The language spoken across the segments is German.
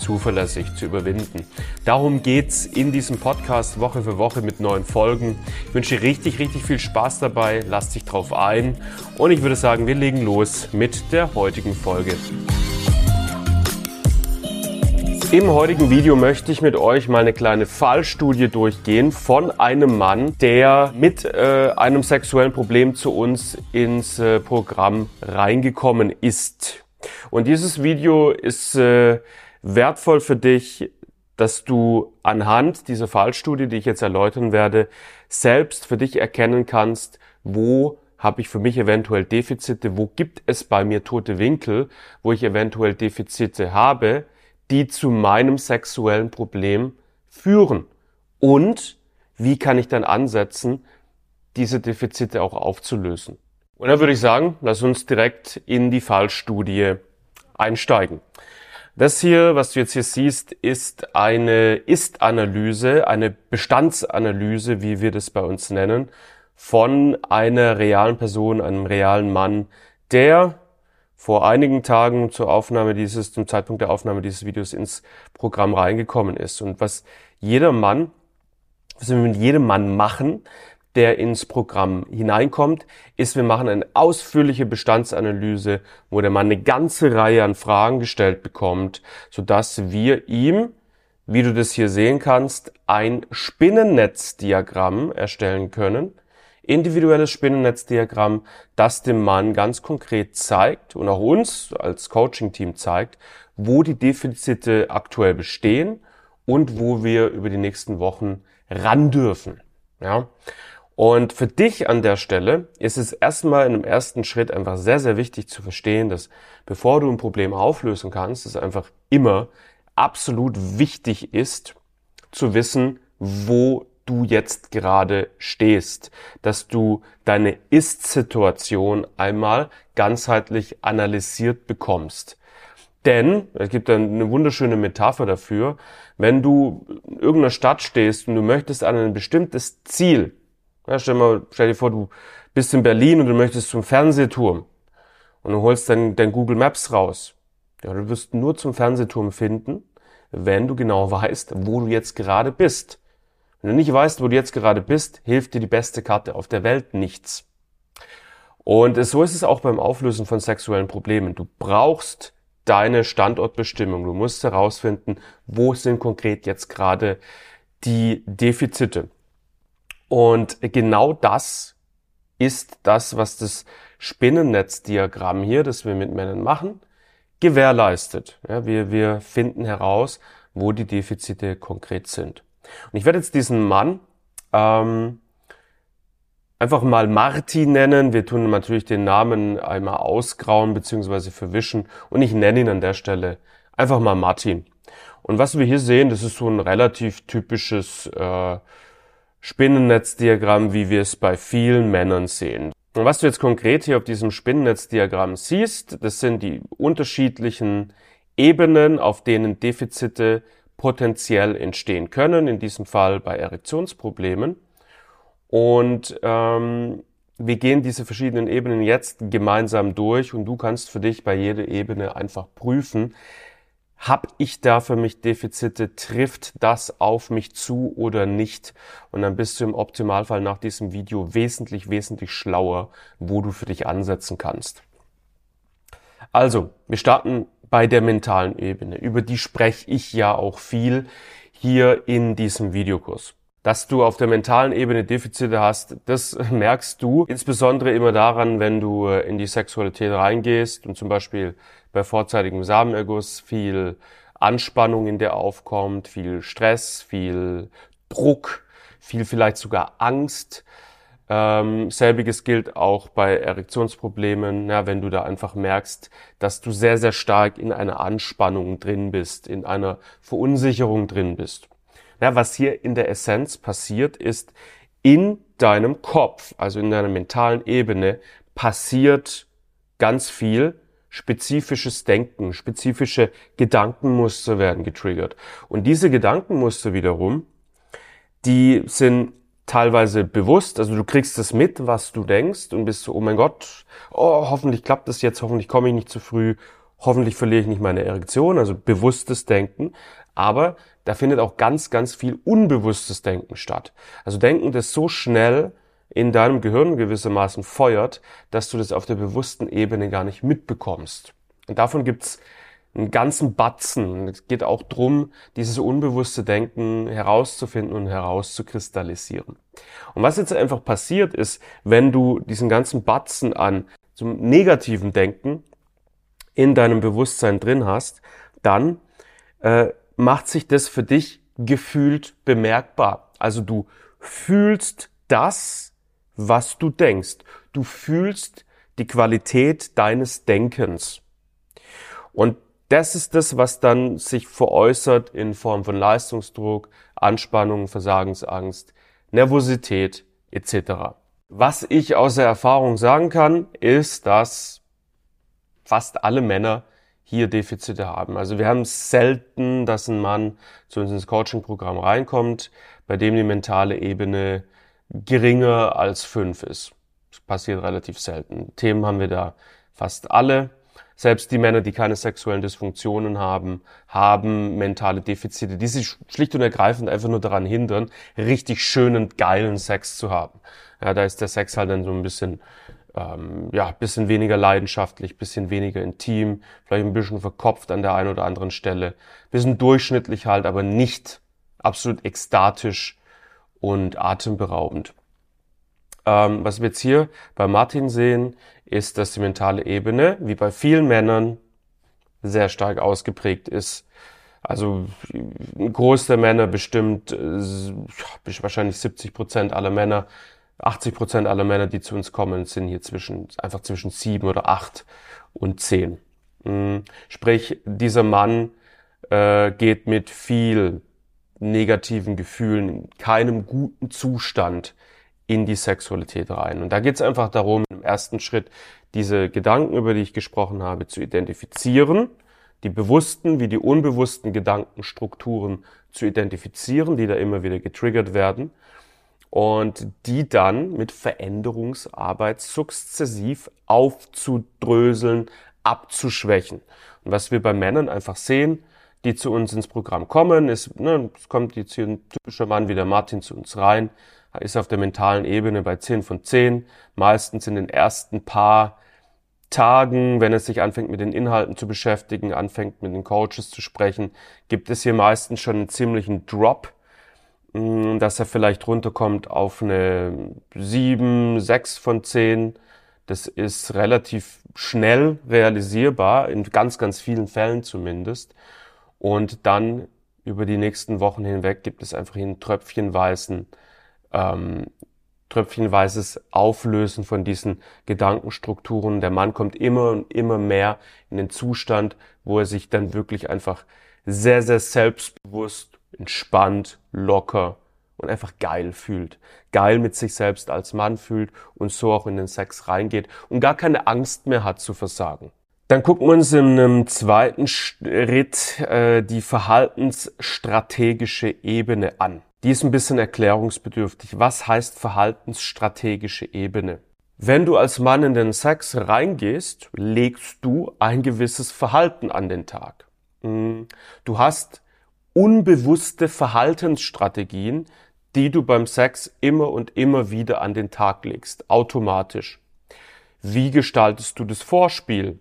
zuverlässig zu überwinden. Darum geht's in diesem Podcast Woche für Woche mit neuen Folgen. Ich wünsche dir richtig, richtig viel Spaß dabei. Lass dich drauf ein. Und ich würde sagen, wir legen los mit der heutigen Folge. Im heutigen Video möchte ich mit euch mal eine kleine Fallstudie durchgehen von einem Mann, der mit äh, einem sexuellen Problem zu uns ins äh, Programm reingekommen ist. Und dieses Video ist äh, wertvoll für dich, dass du anhand dieser Fallstudie, die ich jetzt erläutern werde, selbst für dich erkennen kannst, wo habe ich für mich eventuell Defizite, wo gibt es bei mir tote Winkel, wo ich eventuell Defizite habe, die zu meinem sexuellen Problem führen. Und wie kann ich dann ansetzen, diese Defizite auch aufzulösen. Und dann würde ich sagen, lass uns direkt in die Fallstudie einsteigen. Das hier, was du jetzt hier siehst, ist eine Ist-Analyse, eine Bestandsanalyse, wie wir das bei uns nennen, von einer realen Person, einem realen Mann, der vor einigen Tagen zur Aufnahme dieses, zum Zeitpunkt der Aufnahme dieses Videos ins Programm reingekommen ist. Und was jeder Mann, was wir mit jedem Mann machen, der ins Programm hineinkommt, ist, wir machen eine ausführliche Bestandsanalyse, wo der Mann eine ganze Reihe an Fragen gestellt bekommt, sodass wir ihm, wie du das hier sehen kannst, ein Spinnennetzdiagramm erstellen können, individuelles Spinnennetzdiagramm, das dem Mann ganz konkret zeigt und auch uns als Coaching-Team zeigt, wo die Defizite aktuell bestehen und wo wir über die nächsten Wochen ran dürfen. Ja. Und für dich an der Stelle ist es erstmal in einem ersten Schritt einfach sehr, sehr wichtig zu verstehen, dass bevor du ein Problem auflösen kannst, es einfach immer absolut wichtig ist, zu wissen, wo du jetzt gerade stehst, dass du deine Ist-Situation einmal ganzheitlich analysiert bekommst. Denn, es gibt eine wunderschöne Metapher dafür, wenn du in irgendeiner Stadt stehst und du möchtest an ein bestimmtes Ziel ja, stell, mal, stell dir vor, du bist in Berlin und du möchtest zum Fernsehturm und du holst dann dein Google Maps raus. Ja, du wirst nur zum Fernsehturm finden, wenn du genau weißt, wo du jetzt gerade bist. Wenn du nicht weißt, wo du jetzt gerade bist, hilft dir die beste Karte auf der Welt nichts. Und so ist es auch beim Auflösen von sexuellen Problemen. Du brauchst deine Standortbestimmung. Du musst herausfinden, wo sind konkret jetzt gerade die Defizite. Und genau das ist das, was das Spinnennetzdiagramm hier, das wir mit Männern machen, gewährleistet. Ja, wir, wir finden heraus, wo die Defizite konkret sind. Und ich werde jetzt diesen Mann ähm, einfach mal Martin nennen. Wir tun natürlich den Namen einmal ausgrauen bzw. verwischen und ich nenne ihn an der Stelle einfach mal Martin. Und was wir hier sehen, das ist so ein relativ typisches äh, Spinnennetzdiagramm, wie wir es bei vielen Männern sehen. Und was du jetzt konkret hier auf diesem Spinnennetzdiagramm siehst, das sind die unterschiedlichen Ebenen, auf denen Defizite potenziell entstehen können, in diesem Fall bei Erektionsproblemen. Und ähm, wir gehen diese verschiedenen Ebenen jetzt gemeinsam durch und du kannst für dich bei jeder Ebene einfach prüfen, hab ich da für mich Defizite? Trifft das auf mich zu oder nicht? Und dann bist du im Optimalfall nach diesem Video wesentlich, wesentlich schlauer, wo du für dich ansetzen kannst. Also, wir starten bei der mentalen Ebene. Über die spreche ich ja auch viel hier in diesem Videokurs. Dass du auf der mentalen Ebene Defizite hast, das merkst du insbesondere immer daran, wenn du äh, in die Sexualität reingehst und zum Beispiel bei vorzeitigem Samenerguss viel Anspannung, in der aufkommt, viel Stress, viel Druck, viel vielleicht sogar Angst. Ähm, selbiges gilt auch bei Erektionsproblemen, ja, wenn du da einfach merkst, dass du sehr, sehr stark in einer Anspannung drin bist, in einer Verunsicherung drin bist. Ja, was hier in der Essenz passiert ist, in deinem Kopf, also in deiner mentalen Ebene, passiert ganz viel spezifisches Denken, spezifische Gedankenmuster werden getriggert. Und diese Gedankenmuster wiederum, die sind teilweise bewusst, also du kriegst es mit, was du denkst und bist so, oh mein Gott, oh, hoffentlich klappt das jetzt, hoffentlich komme ich nicht zu früh, hoffentlich verliere ich nicht meine Erektion, also bewusstes Denken. Aber da findet auch ganz, ganz viel unbewusstes Denken statt. Also Denken, das so schnell in deinem Gehirn gewissermaßen feuert, dass du das auf der bewussten Ebene gar nicht mitbekommst. Und davon gibt's einen ganzen Batzen. Es geht auch drum, dieses unbewusste Denken herauszufinden und herauszukristallisieren. Und was jetzt einfach passiert ist, wenn du diesen ganzen Batzen an zum negativen Denken in deinem Bewusstsein drin hast, dann äh, macht sich das für dich gefühlt bemerkbar. Also du fühlst das, was du denkst. Du fühlst die Qualität deines Denkens. Und das ist das, was dann sich veräußert in Form von Leistungsdruck, Anspannung, Versagensangst, Nervosität etc. Was ich aus der Erfahrung sagen kann, ist, dass fast alle Männer hier Defizite haben. Also wir haben selten, dass ein Mann zu uns ins Coaching-Programm reinkommt, bei dem die mentale Ebene geringer als fünf ist. Das passiert relativ selten. Themen haben wir da fast alle. Selbst die Männer, die keine sexuellen Dysfunktionen haben, haben mentale Defizite, die sich schlicht und ergreifend einfach nur daran hindern, richtig schönen, geilen Sex zu haben. Ja, da ist der Sex halt dann so ein bisschen, ähm, ja, bisschen weniger leidenschaftlich, bisschen weniger intim, vielleicht ein bisschen verkopft an der einen oder anderen Stelle, bisschen durchschnittlich halt, aber nicht absolut ekstatisch und atemberaubend. Ähm, was wir jetzt hier bei Martin sehen, ist, dass die mentale Ebene, wie bei vielen Männern, sehr stark ausgeprägt ist. Also ein Groß der Männer bestimmt äh, wahrscheinlich 70 Prozent aller Männer, 80 Prozent aller Männer, die zu uns kommen, sind hier zwischen einfach zwischen sieben oder acht und zehn. Mhm. Sprich, dieser Mann äh, geht mit viel negativen Gefühlen, in keinem guten Zustand in die Sexualität rein. Und da geht es einfach darum, im ersten Schritt diese Gedanken, über die ich gesprochen habe, zu identifizieren, die bewussten wie die unbewussten Gedankenstrukturen zu identifizieren, die da immer wieder getriggert werden und die dann mit Veränderungsarbeit sukzessiv aufzudröseln, abzuschwächen. Und was wir bei Männern einfach sehen, die zu uns ins Programm kommen. Es, ne, es kommt jetzt hier ein typischer Mann wie der Martin zu uns rein, ist auf der mentalen Ebene bei 10 von 10. Meistens in den ersten paar Tagen, wenn es sich anfängt mit den Inhalten zu beschäftigen, anfängt mit den Coaches zu sprechen, gibt es hier meistens schon einen ziemlichen Drop, mm, dass er vielleicht runterkommt auf eine 7, 6 von 10. Das ist relativ schnell realisierbar, in ganz, ganz vielen Fällen zumindest. Und dann über die nächsten Wochen hinweg gibt es einfach ein tröpfchenweisen, ähm, tröpfchenweises Auflösen von diesen Gedankenstrukturen. Der Mann kommt immer und immer mehr in den Zustand, wo er sich dann wirklich einfach sehr, sehr selbstbewusst, entspannt, locker und einfach geil fühlt. Geil mit sich selbst als Mann fühlt und so auch in den Sex reingeht und gar keine Angst mehr hat zu versagen. Dann gucken wir uns in einem zweiten Schritt äh, die verhaltensstrategische Ebene an. Die ist ein bisschen erklärungsbedürftig. Was heißt verhaltensstrategische Ebene? Wenn du als Mann in den Sex reingehst, legst du ein gewisses Verhalten an den Tag. Hm. Du hast unbewusste Verhaltensstrategien, die du beim Sex immer und immer wieder an den Tag legst, automatisch. Wie gestaltest du das Vorspiel?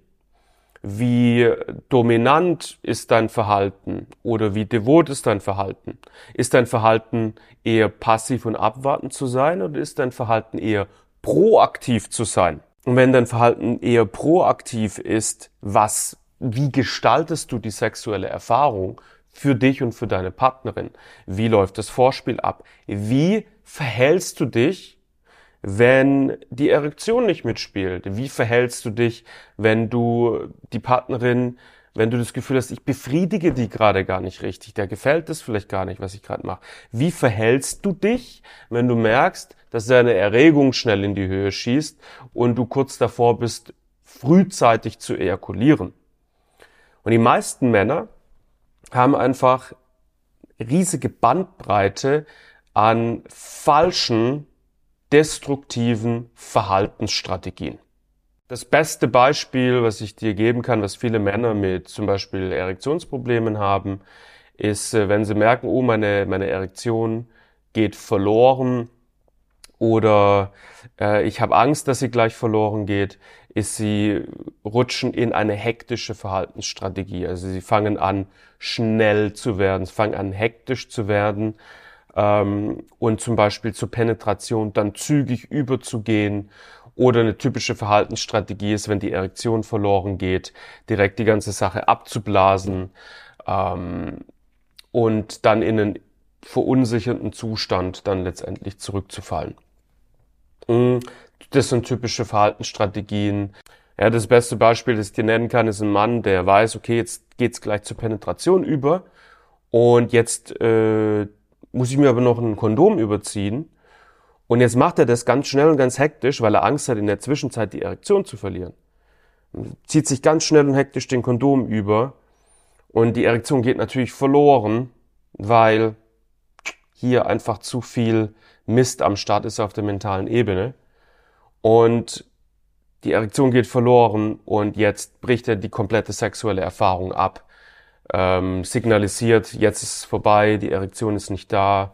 Wie dominant ist dein Verhalten oder wie devot ist dein Verhalten? Ist dein Verhalten eher passiv und abwartend zu sein oder ist dein Verhalten eher proaktiv zu sein? Und wenn dein Verhalten eher proaktiv ist, was, wie gestaltest du die sexuelle Erfahrung für dich und für deine Partnerin? Wie läuft das Vorspiel ab? Wie verhältst du dich wenn die Erektion nicht mitspielt? Wie verhältst du dich, wenn du die Partnerin wenn du das Gefühl hast, ich befriedige die gerade gar nicht richtig, der gefällt das vielleicht gar nicht, was ich gerade mache. Wie verhältst du dich, wenn du merkst, dass deine Erregung schnell in die Höhe schießt und du kurz davor bist, frühzeitig zu ejakulieren? Und die meisten Männer haben einfach riesige Bandbreite an falschen, destruktiven Verhaltensstrategien. Das beste Beispiel, was ich dir geben kann, was viele Männer mit zum Beispiel Erektionsproblemen haben, ist, äh, wenn sie merken, oh, meine, meine Erektion geht verloren oder äh, ich habe Angst, dass sie gleich verloren geht, ist sie rutschen in eine hektische Verhaltensstrategie. Also sie fangen an, schnell zu werden, sie fangen an, hektisch zu werden ähm, und zum Beispiel zur Penetration dann zügig überzugehen oder eine typische Verhaltensstrategie ist, wenn die Erektion verloren geht, direkt die ganze Sache abzublasen ähm, und dann in einen verunsichernden Zustand dann letztendlich zurückzufallen. Mm, das sind typische Verhaltensstrategien. Ja, das beste Beispiel, das ich dir nennen kann, ist ein Mann, der weiß, okay, jetzt geht's gleich zur Penetration über und jetzt äh, muss ich mir aber noch ein Kondom überziehen und jetzt macht er das ganz schnell und ganz hektisch, weil er Angst hat, in der Zwischenzeit die Erektion zu verlieren. Zieht sich ganz schnell und hektisch den Kondom über. Und die Erektion geht natürlich verloren, weil hier einfach zu viel Mist am Start ist auf der mentalen Ebene. Und die Erektion geht verloren und jetzt bricht er die komplette sexuelle Erfahrung ab. Ähm, signalisiert, jetzt ist es vorbei, die Erektion ist nicht da,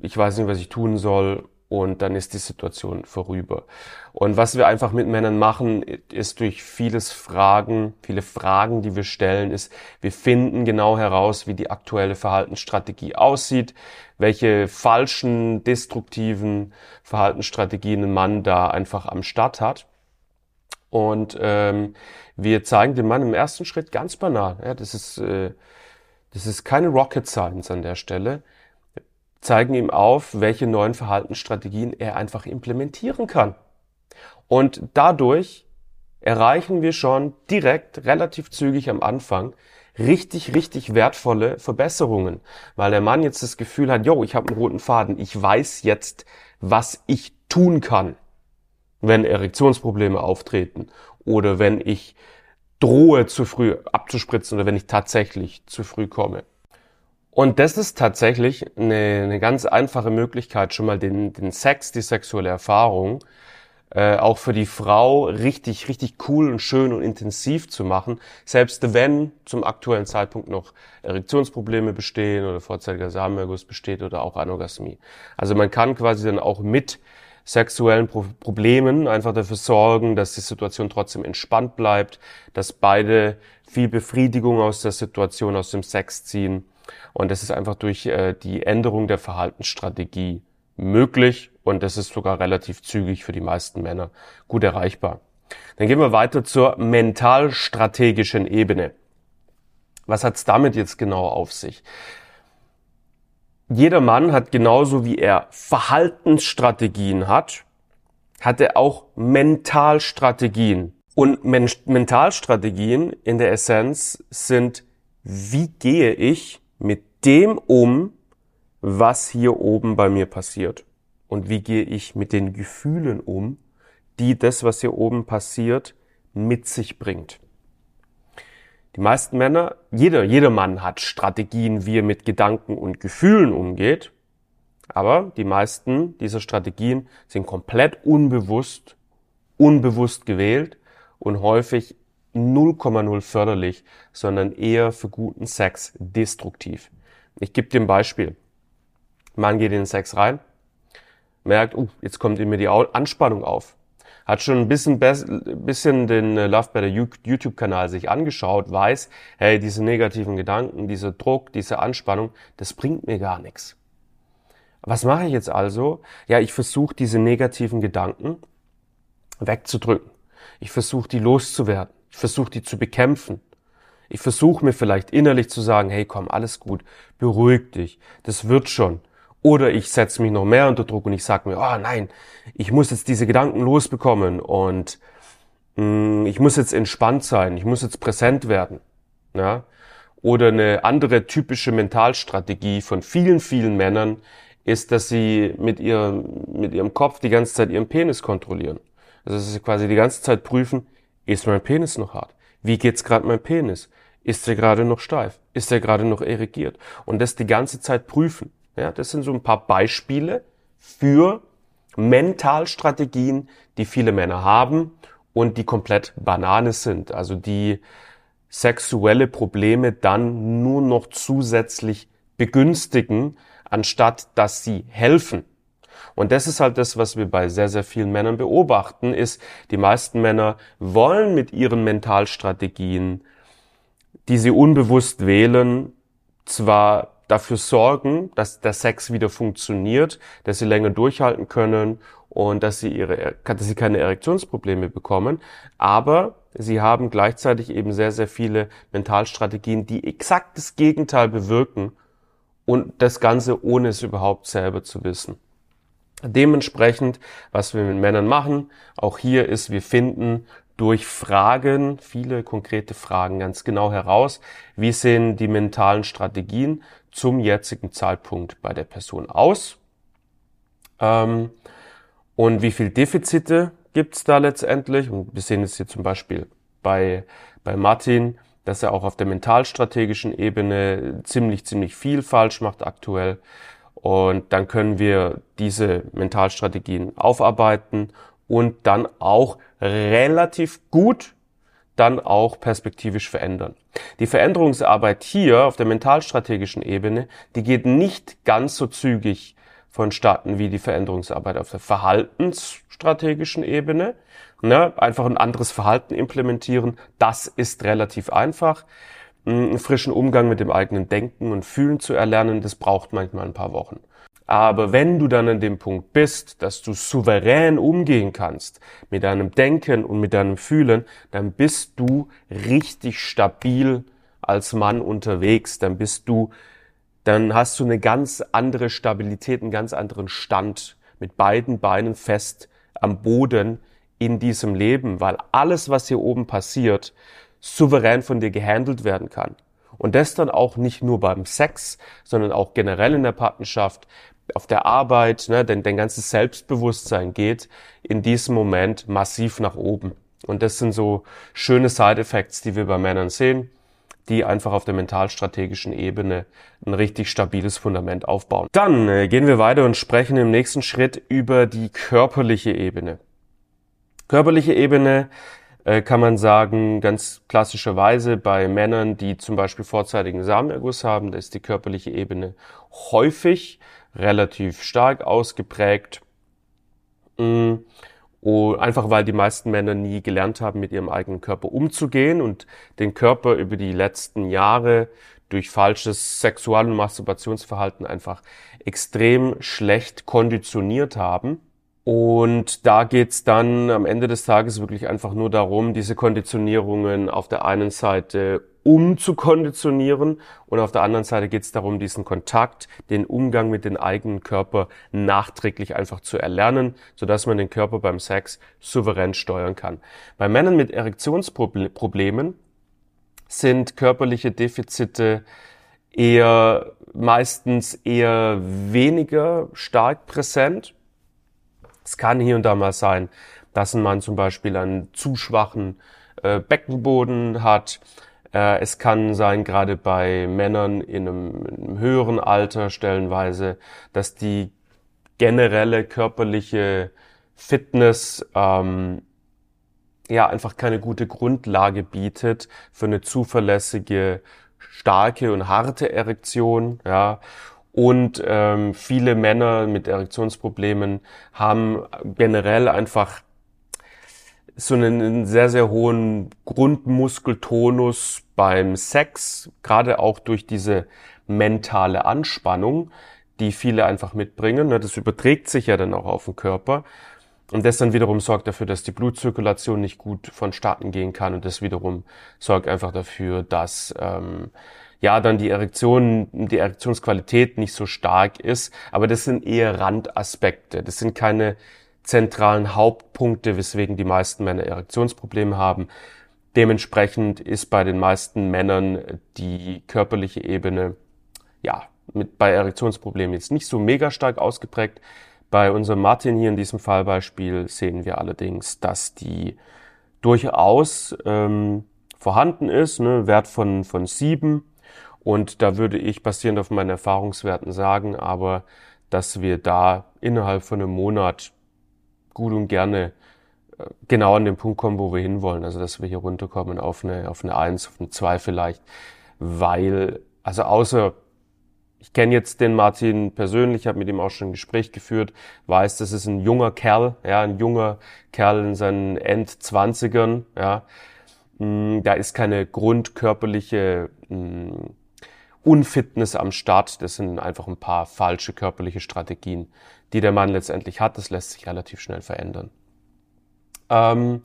ich weiß nicht, was ich tun soll und dann ist die Situation vorüber. Und was wir einfach mit Männern machen, ist durch vieles Fragen, viele Fragen, die wir stellen, ist, wir finden genau heraus, wie die aktuelle Verhaltensstrategie aussieht, welche falschen, destruktiven Verhaltensstrategien ein Mann da einfach am Start hat. Und ähm, wir zeigen dem Mann im ersten Schritt ganz banal, ja, das ist, äh, das ist keine Rocket Science an der Stelle. Zeigen ihm auf, welche neuen Verhaltensstrategien er einfach implementieren kann. Und dadurch erreichen wir schon direkt relativ zügig am Anfang richtig, richtig wertvolle Verbesserungen, weil der Mann jetzt das Gefühl hat, yo, ich habe einen roten Faden, ich weiß jetzt, was ich tun kann, wenn Erektionsprobleme auftreten oder wenn ich drohe zu früh abzuspritzen oder wenn ich tatsächlich zu früh komme. Und das ist tatsächlich eine, eine ganz einfache Möglichkeit, schon mal den, den Sex, die sexuelle Erfahrung, äh, auch für die Frau richtig, richtig cool und schön und intensiv zu machen, selbst wenn zum aktuellen Zeitpunkt noch Erektionsprobleme bestehen oder vorzeitiger Samenerguss besteht oder auch Anorgasmie. Also man kann quasi dann auch mit sexuellen Pro Problemen einfach dafür sorgen, dass die Situation trotzdem entspannt bleibt, dass beide viel Befriedigung aus der Situation, aus dem Sex ziehen und das ist einfach durch äh, die Änderung der Verhaltensstrategie möglich und das ist sogar relativ zügig für die meisten Männer gut erreichbar. Dann gehen wir weiter zur mental-strategischen Ebene. Was hat's damit jetzt genau auf sich? Jeder Mann hat genauso wie er Verhaltensstrategien hat, hat er auch Mentalstrategien. Und Men Mentalstrategien in der Essenz sind, wie gehe ich mit dem um, was hier oben bei mir passiert. Und wie gehe ich mit den Gefühlen um, die das, was hier oben passiert, mit sich bringt. Die meisten Männer, jeder, jeder Mann hat Strategien, wie er mit Gedanken und Gefühlen umgeht. Aber die meisten dieser Strategien sind komplett unbewusst, unbewusst gewählt und häufig 0,0 förderlich, sondern eher für guten Sex destruktiv. Ich gebe dir ein Beispiel. Mann geht in den Sex rein, merkt, uh, jetzt kommt in mir die Anspannung auf. Hat schon ein bisschen, bisschen den äh, Love Better YouTube-Kanal sich angeschaut, weiß, hey, diese negativen Gedanken, dieser Druck, diese Anspannung, das bringt mir gar nichts. Was mache ich jetzt also? Ja, ich versuche diese negativen Gedanken wegzudrücken. Ich versuche die loszuwerden. Ich versuche die zu bekämpfen. Ich versuche mir vielleicht innerlich zu sagen, hey komm, alles gut, beruhig dich, das wird schon. Oder ich setze mich noch mehr unter Druck und ich sage mir, oh nein, ich muss jetzt diese Gedanken losbekommen und mh, mm, ich muss jetzt entspannt sein, ich muss jetzt präsent werden. Ja? Oder eine andere typische Mentalstrategie von vielen, vielen Männern ist, dass sie mit ihrem, mit ihrem Kopf die ganze Zeit ihren Penis kontrollieren. Also dass sie quasi die ganze Zeit prüfen, ist mein Penis noch hart? Wie geht's gerade mein Penis? Ist er gerade noch steif? Ist er gerade noch erigiert? Und das die ganze Zeit prüfen. Ja, das sind so ein paar Beispiele für Mentalstrategien, die viele Männer haben und die komplett Banane sind. Also die sexuelle Probleme dann nur noch zusätzlich begünstigen, anstatt dass sie helfen. Und das ist halt das, was wir bei sehr, sehr vielen Männern beobachten, ist, die meisten Männer wollen mit ihren Mentalstrategien, die sie unbewusst wählen, zwar dafür sorgen, dass der Sex wieder funktioniert, dass sie länger durchhalten können und dass sie ihre, dass sie keine Erektionsprobleme bekommen, aber sie haben gleichzeitig eben sehr, sehr viele Mentalstrategien, die exakt das Gegenteil bewirken und das Ganze ohne es überhaupt selber zu wissen. Dementsprechend, was wir mit Männern machen, auch hier ist, wir finden durch Fragen, viele konkrete Fragen ganz genau heraus, wie sehen die mentalen Strategien zum jetzigen Zeitpunkt bei der Person aus ähm, und wie viel Defizite gibt's da letztendlich. Und wir sehen es hier zum Beispiel bei, bei Martin, dass er auch auf der mentalstrategischen Ebene ziemlich, ziemlich viel falsch macht aktuell. Und dann können wir diese Mentalstrategien aufarbeiten und dann auch relativ gut dann auch perspektivisch verändern. Die Veränderungsarbeit hier auf der mentalstrategischen Ebene, die geht nicht ganz so zügig vonstatten wie die Veränderungsarbeit auf der verhaltensstrategischen Ebene. Ne? Einfach ein anderes Verhalten implementieren, das ist relativ einfach. Einen frischen Umgang mit dem eigenen Denken und Fühlen zu erlernen, das braucht manchmal ein paar Wochen. Aber wenn du dann an dem Punkt bist, dass du souverän umgehen kannst mit deinem Denken und mit deinem Fühlen, dann bist du richtig stabil als Mann unterwegs. Dann bist du, dann hast du eine ganz andere Stabilität, einen ganz anderen Stand mit beiden Beinen fest am Boden in diesem Leben, weil alles, was hier oben passiert, souverän von dir gehandelt werden kann. Und das dann auch nicht nur beim Sex, sondern auch generell in der Partnerschaft, auf der Arbeit, ne, denn dein ganzes Selbstbewusstsein geht in diesem Moment massiv nach oben. Und das sind so schöne Side-Effects, die wir bei Männern sehen, die einfach auf der mentalstrategischen Ebene ein richtig stabiles Fundament aufbauen. Dann äh, gehen wir weiter und sprechen im nächsten Schritt über die körperliche Ebene. Körperliche Ebene äh, kann man sagen, ganz klassischerweise bei Männern, die zum Beispiel vorzeitigen Samenerguss haben, da ist die körperliche Ebene häufig relativ stark ausgeprägt. Mm, einfach weil die meisten Männer nie gelernt haben, mit ihrem eigenen Körper umzugehen und den Körper über die letzten Jahre durch falsches Sexual- und Masturbationsverhalten einfach extrem schlecht konditioniert haben. Und da geht's dann am Ende des Tages wirklich einfach nur darum, diese Konditionierungen auf der einen Seite umzukonditionieren und auf der anderen Seite geht's darum, diesen Kontakt, den Umgang mit dem eigenen Körper nachträglich einfach zu erlernen, sodass man den Körper beim Sex souverän steuern kann. Bei Männern mit Erektionsproblemen sind körperliche Defizite eher meistens eher weniger stark präsent es kann hier und da mal sein, dass ein Mann zum Beispiel einen zu schwachen äh, Beckenboden hat. Äh, es kann sein, gerade bei Männern in einem, in einem höheren Alter stellenweise, dass die generelle körperliche Fitness ähm, ja einfach keine gute Grundlage bietet für eine zuverlässige, starke und harte Erektion, ja. Und ähm, viele Männer mit Erektionsproblemen haben generell einfach so einen, einen sehr, sehr hohen Grundmuskeltonus beim Sex, gerade auch durch diese mentale Anspannung, die viele einfach mitbringen. Ne, das überträgt sich ja dann auch auf den Körper. Und das dann wiederum sorgt dafür, dass die Blutzirkulation nicht gut vonstatten gehen kann. Und das wiederum sorgt einfach dafür, dass ähm, ja, dann die Erektion, die Erektionsqualität nicht so stark ist. Aber das sind eher Randaspekte. Das sind keine zentralen Hauptpunkte, weswegen die meisten Männer Erektionsprobleme haben. Dementsprechend ist bei den meisten Männern die körperliche Ebene, ja, mit, bei Erektionsproblemen jetzt nicht so mega stark ausgeprägt. Bei unserem Martin hier in diesem Fallbeispiel sehen wir allerdings, dass die durchaus ähm, vorhanden ist, ne, Wert von, von sieben. Und da würde ich basierend auf meinen Erfahrungswerten sagen, aber dass wir da innerhalb von einem Monat gut und gerne äh, genau an den Punkt kommen, wo wir hinwollen. Also dass wir hier runterkommen auf eine, auf eine Eins, auf eine Zwei vielleicht. Weil, also außer ich kenne jetzt den Martin persönlich, habe mit ihm auch schon ein Gespräch geführt, weiß, das ist ein junger Kerl, ja, ein junger Kerl in seinen Endzwanzigern, ja. Mm, da ist keine grundkörperliche mm, Unfitness am Start. Das sind einfach ein paar falsche körperliche Strategien, die der Mann letztendlich hat. Das lässt sich relativ schnell verändern. Ähm,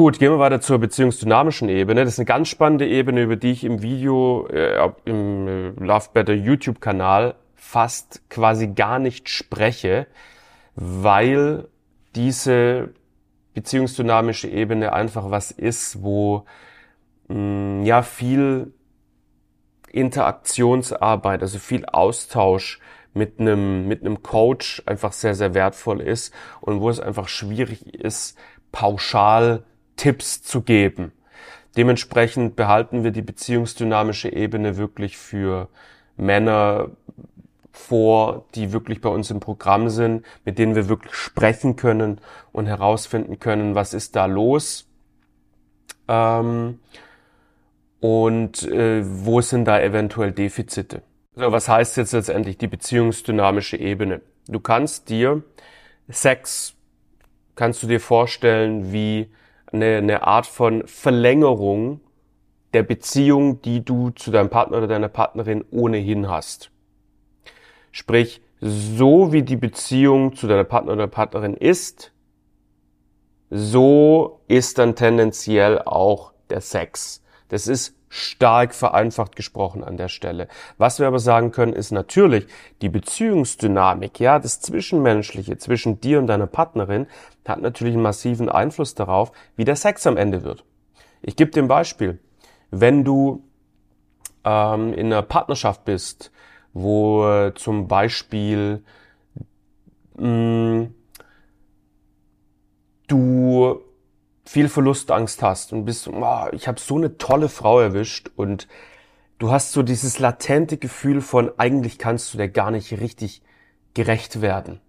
Gut, gehen wir weiter zur beziehungsdynamischen Ebene. Das ist eine ganz spannende Ebene, über die ich im Video, äh, im äh, Love Better YouTube-Kanal fast quasi gar nicht spreche, weil diese beziehungsdynamische Ebene einfach was ist, wo mh, mm, ja viel Interaktionsarbeit, also viel Austausch mit einem mit einem Coach einfach sehr sehr wertvoll ist und wo es einfach schwierig ist pauschal Tipps zu geben. Dementsprechend behalten wir die beziehungsdynamische Ebene wirklich für Männer vor, die wirklich bei uns im Programm sind, mit denen wir wirklich sprechen können und herausfinden können, was ist da los ähm, und äh, wo sind da eventuell Defizite. So, was heißt jetzt letztendlich die beziehungsdynamische Ebene? Du kannst dir Sex, kannst du dir vorstellen wie eine, eine Art von Verlängerung der Beziehung, die du zu deinem Partner oder deiner Partnerin ohnehin hast. Sprich, so wie die Beziehung zu deiner Partner oder Partnerin ist, so ist dann tendenziell auch der Sex. Das ist stark vereinfacht gesprochen an der Stelle. Was wir aber sagen können, ist natürlich die Beziehungsdynamik, ja, das Zwischenmenschliche zwischen dir und deiner Partnerin hat natürlich einen massiven Einfluss darauf, wie der Sex am Ende wird. Ich gebe dir ein Beispiel. Wenn du ähm, in einer Partnerschaft bist, wo äh, zum Beispiel mh, mm, du viel Verlustangst hast und bist, oh, ich habe so eine tolle Frau erwischt und du hast so dieses latente Gefühl von, eigentlich kannst du der gar nicht richtig gerecht werden.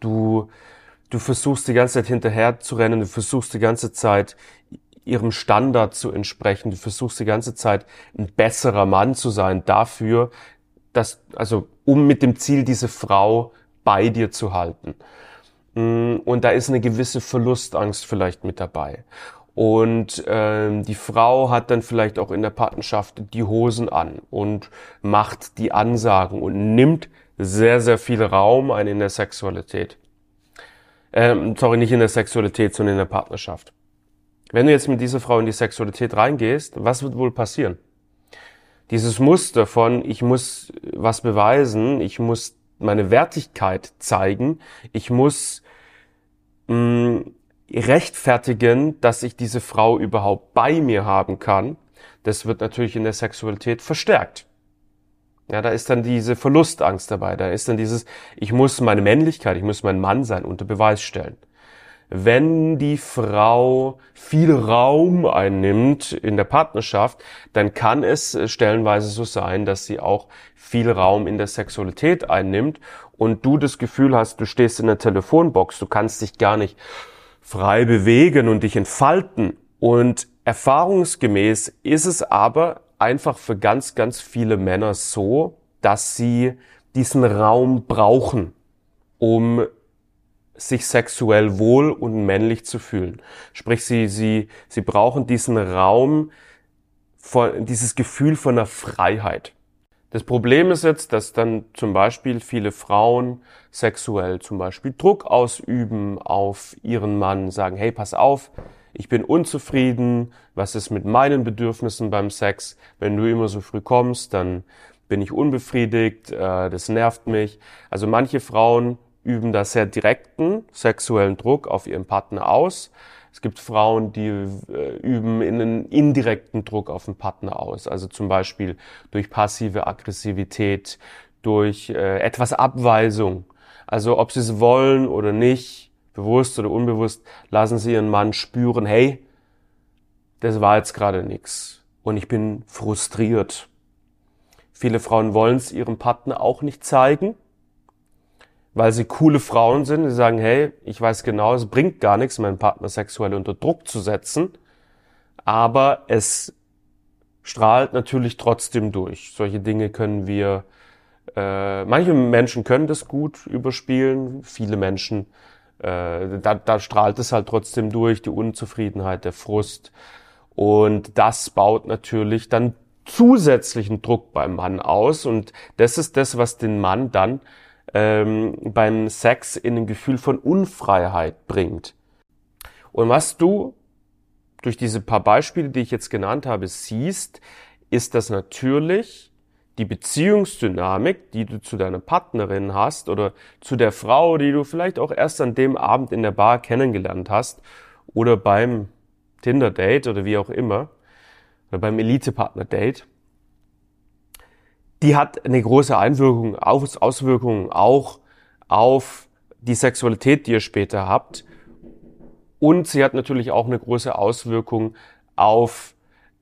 Du, du versuchst die ganze Zeit hinterher zu rennen, du versuchst die ganze Zeit ihrem Standard zu entsprechen, du versuchst die ganze Zeit ein besserer Mann zu sein dafür, dass, also um mit dem Ziel, diese Frau bei dir zu halten. Mm, und da ist eine gewisse Verlustangst vielleicht mit dabei. Und ähm, die Frau hat dann vielleicht auch in der Partnerschaft die Hosen an und macht die Ansagen und nimmt sehr, sehr viel Raum ein in der Sexualität. Ähm, sorry, nicht in der Sexualität, sondern in der Partnerschaft. Wenn du jetzt mit dieser Frau in die Sexualität reingehst, was wird wohl passieren? Dieses Muster von, ich muss was beweisen, ich muss meine Wertigkeit zeigen, ich muss mh, rechtfertigen, dass ich diese Frau überhaupt bei mir haben kann, das wird natürlich in der Sexualität verstärkt. Ja, da ist dann diese Verlustangst dabei, da ist dann dieses, ich muss meine Männlichkeit, ich muss mein Mann sein, unter Beweis stellen. Wenn die Frau viel Raum einnimmt in der Partnerschaft, dann kann es stellenweise so sein, dass sie auch viel Raum in der Sexualität einnimmt und du das Gefühl hast, du stehst in der Telefonbox, du kannst dich gar nicht frei bewegen und dich entfalten. Und erfahrungsgemäß ist es aber einfach für ganz, ganz viele Männer so, dass sie diesen Raum brauchen, um sich sexuell wohl und männlich zu fühlen. Sprich, sie, sie, sie brauchen diesen Raum, von, dieses Gefühl von einer Freiheit. Das Problem ist jetzt, dass dann zum Beispiel viele Frauen sexuell zum Beispiel Druck ausüben auf ihren Mann, sagen, hey, pass auf, ich bin unzufrieden, was ist mit meinen Bedürfnissen beim Sex? Wenn du immer so früh kommst, dann bin ich unbefriedigt, äh, das nervt mich. Also manche Frauen üben da sehr direkten sexuellen Druck auf ihren Partner aus, Es gibt Frauen, die äh, üben einen indirekten Druck auf den Partner aus, also zum Beispiel durch passive Aggressivität, durch äh, etwas Abweisung. Also ob sie es wollen oder nicht, bewusst oder unbewusst, lassen sie ihren Mann spüren, hey, das war jetzt gerade nix und ich bin frustriert. Viele Frauen wollen es ihrem Partner auch nicht zeigen, weil sie coole Frauen sind. Sie sagen, hey, ich weiß genau, es bringt gar nichts, meinen Partner sexuell unter Druck zu setzen, aber es strahlt natürlich trotzdem durch. Solche Dinge können wir, äh, manche Menschen können das gut überspielen, viele Menschen, äh, da, da strahlt es halt trotzdem durch, die Unzufriedenheit, der Frust. Und das baut natürlich dann zusätzlichen Druck beim Mann aus. Und das ist das, was den Mann dann ähm, beim Sex in ein Gefühl von Unfreiheit bringt. Und was du durch diese paar Beispiele, die ich jetzt genannt habe, siehst, ist, dass natürlich die Beziehungsdynamik, die du zu deiner Partnerin hast oder zu der Frau, die du vielleicht auch erst an dem Abend in der Bar kennengelernt hast oder beim Tinder-Date oder wie auch immer, oder beim Elite-Partner-Date, die hat eine große Einwirkung, Auswirkungen auch auf die Sexualität, die ihr später habt. Und sie hat natürlich auch eine große Auswirkung auf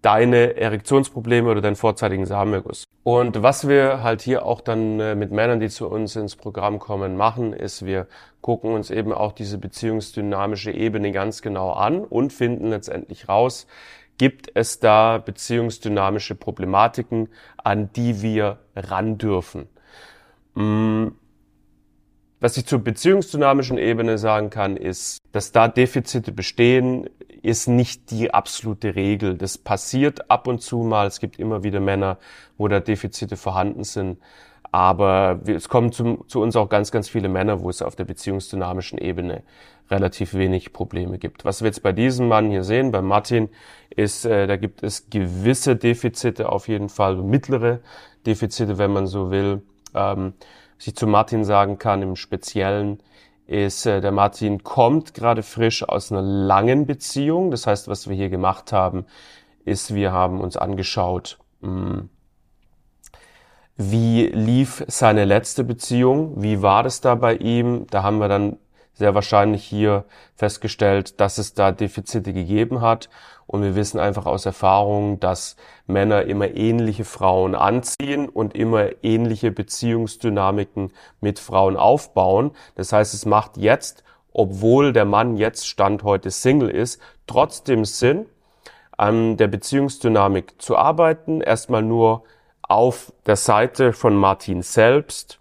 deine Erektionsprobleme oder deinen vorzeitigen Samenerguss. Und was wir halt hier auch dann äh, mit Männern, die zu uns ins Programm kommen, machen, ist, wir gucken uns eben auch diese beziehungsdynamische Ebene ganz genau an und finden letztendlich raus, gibt es da beziehungsdynamische Problematiken, an die wir ran dürfen. Mm, was ich zur beziehungsdynamischen Ebene sagen kann, ist, dass da Defizite bestehen, ist nicht die absolute Regel. Das passiert ab und zu mal. Es gibt immer wieder Männer, wo da Defizite vorhanden sind. Aber es kommen zu, zu, uns auch ganz, ganz viele Männer, wo es auf der beziehungsdynamischen Ebene relativ wenig Probleme gibt. Was wir jetzt bei diesem Mann hier sehen, bei Martin, ist, äh, da gibt es gewisse Defizite auf jeden Fall, mittlere Defizite, wenn man so will. Ähm, was ich zu Martin sagen kann im Speziellen, ist, äh, der Martin kommt gerade frisch aus einer langen Beziehung. Das heißt, was wir hier gemacht haben, ist, wir haben uns angeschaut, mh, hm, wie lief seine letzte Beziehung? Wie war das da bei ihm? Da haben wir dann sehr wahrscheinlich hier festgestellt, dass es da Defizite gegeben hat. Und wir wissen einfach aus Erfahrung, dass Männer immer ähnliche Frauen anziehen und immer ähnliche Beziehungsdynamiken mit Frauen aufbauen. Das heißt, es macht jetzt, obwohl der Mann jetzt Stand heute Single ist, trotzdem Sinn, an der Beziehungsdynamik zu arbeiten. Erstmal nur auf der Seite von Martin selbst,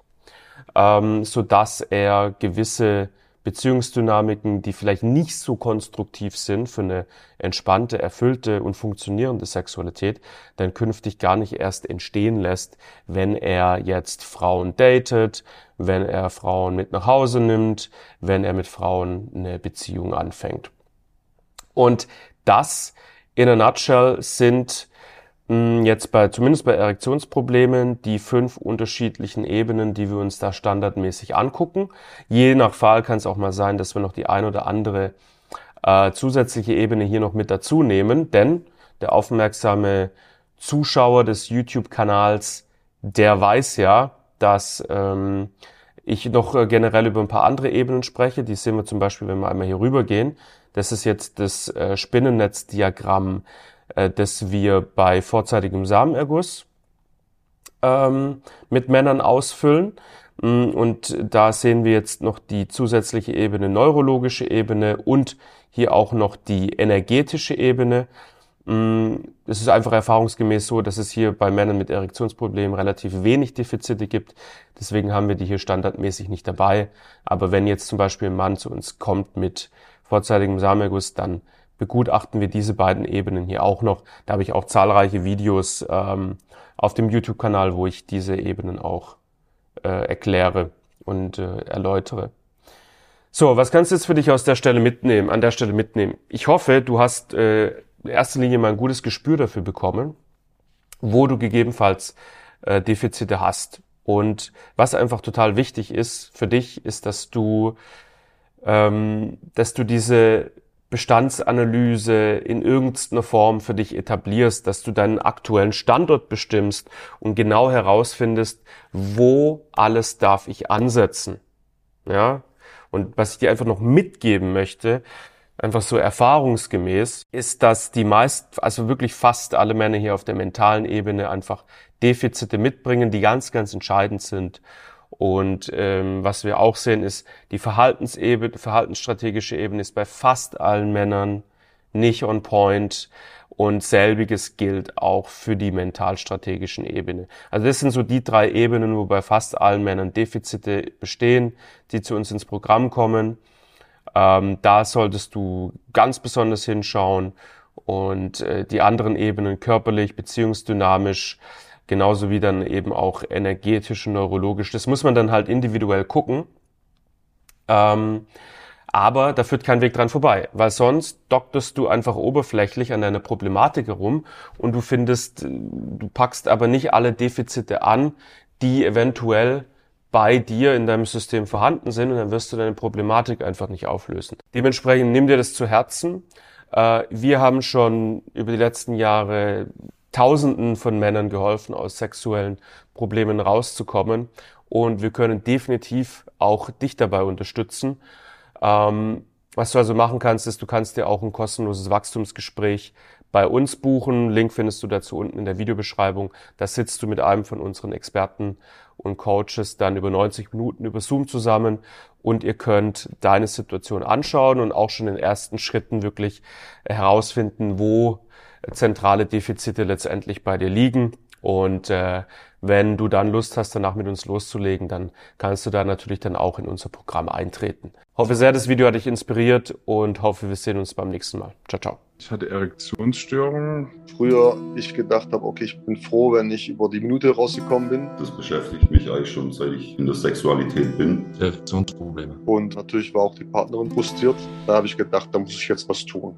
ähm, so dass er gewisse Beziehungsdynamiken, die vielleicht nicht so konstruktiv sind für eine entspannte, erfüllte und funktionierende Sexualität, dann künftig gar nicht erst entstehen lässt, wenn er jetzt Frauen datet, wenn er Frauen mit nach Hause nimmt, wenn er mit Frauen eine Beziehung anfängt. Und das in a nutshell sind jetzt bei, zumindest bei Erektionsproblemen, die fünf unterschiedlichen Ebenen, die wir uns da standardmäßig angucken. Je nach Fall kann es auch mal sein, dass wir noch die ein oder andere äh, zusätzliche Ebene hier noch mit dazu nehmen, denn der aufmerksame Zuschauer des YouTube-Kanals, der weiß ja, dass ähm, ich noch äh, generell über ein paar andere Ebenen spreche. Die sehen wir zum Beispiel, wenn wir einmal hier rüber gehen. Das ist jetzt das äh, Spinnennetzdiagramm äh, das wir bei vorzeitigem Samenerguss ähm, mit Männern ausfüllen. Mm, und da sehen wir jetzt noch die zusätzliche Ebene, neurologische Ebene und hier auch noch die energetische Ebene. Mm, es ist einfach erfahrungsgemäß so, dass es hier bei Männern mit Erektionsproblemen relativ wenig Defizite gibt. Deswegen haben wir die hier standardmäßig nicht dabei. Aber wenn jetzt zum Beispiel ein Mann zu uns kommt mit vorzeitigem Samenerguss, dann begutachten wir diese beiden Ebenen hier auch noch. Da habe ich auch zahlreiche Videos ähm, auf dem YouTube-Kanal, wo ich diese Ebenen auch äh, erkläre und äh, erläutere. So, was kannst du jetzt für dich aus der Stelle mitnehmen, an der Stelle mitnehmen? Ich hoffe, du hast äh, in erster Linie mal ein gutes Gespür dafür bekommen, wo du gegebenenfalls äh, Defizite hast. Und was einfach total wichtig ist für dich, ist, dass du, ähm, dass du diese Bestandsanalyse in irgendeiner Form für dich etablierst, dass du deinen aktuellen Standort bestimmst und genau herausfindest, wo alles darf ich ansetzen. Ja? Und was ich dir einfach noch mitgeben möchte, einfach so erfahrungsgemäß, ist, dass die meist, also wirklich fast alle Männer hier auf der mentalen Ebene einfach Defizite mitbringen, die ganz, ganz entscheidend sind. Und ähm, was wir auch sehen, ist, die Verhaltensebene, verhaltensstrategische Ebene ist bei fast allen Männern nicht on point. Und selbiges gilt auch für die mentalstrategischen Ebene. Also das sind so die drei Ebenen, wo bei fast allen Männern Defizite bestehen, die zu uns ins Programm kommen. Ähm, da solltest du ganz besonders hinschauen und äh, die anderen Ebenen körperlich, beziehungsdynamisch, genauso wie dann eben auch energetisch und neurologisch. Das muss man dann halt individuell gucken. Ähm, aber da führt kein Weg dran vorbei, weil sonst dokterst du einfach oberflächlich an deiner Problematik herum und du findest, du packst aber nicht alle Defizite an, die eventuell bei dir in deinem System vorhanden sind und dann wirst du deine Problematik einfach nicht auflösen. Dementsprechend nimm dir das zu Herzen. Äh, wir haben schon über die letzten Jahre Tausenden von Männern geholfen, aus sexuellen Problemen rauszukommen und wir können definitiv auch dich dabei unterstützen. Ähm, was du also machen kannst, ist, du kannst dir auch ein kostenloses Wachstumsgespräch bei uns buchen. Link findest du dazu unten in der Videobeschreibung. Da sitzt du mit einem von unseren Experten und Coaches dann über 90 Minuten über Zoom zusammen und ihr könnt deine Situation anschauen und auch schon in ersten Schritten wirklich herausfinden, wo zentrale Defizite letztendlich bei dir liegen. Und äh, wenn du dann Lust hast, danach mit uns loszulegen, dann kannst du da natürlich dann auch in unser Programm eintreten. Hoffe sehr, das Video hat dich inspiriert und hoffe, wir sehen uns beim nächsten Mal. Ciao, ciao. Ich hatte Erektionsstörungen. Früher ich gedacht habe, okay, ich bin froh, wenn ich über die Minute rausgekommen bin. Das beschäftigt mich eigentlich schon, seit ich in der Sexualität bin. Erektionsprobleme. Und natürlich war auch die Partnerin frustriert. Da habe ich gedacht, da muss ich jetzt was tun.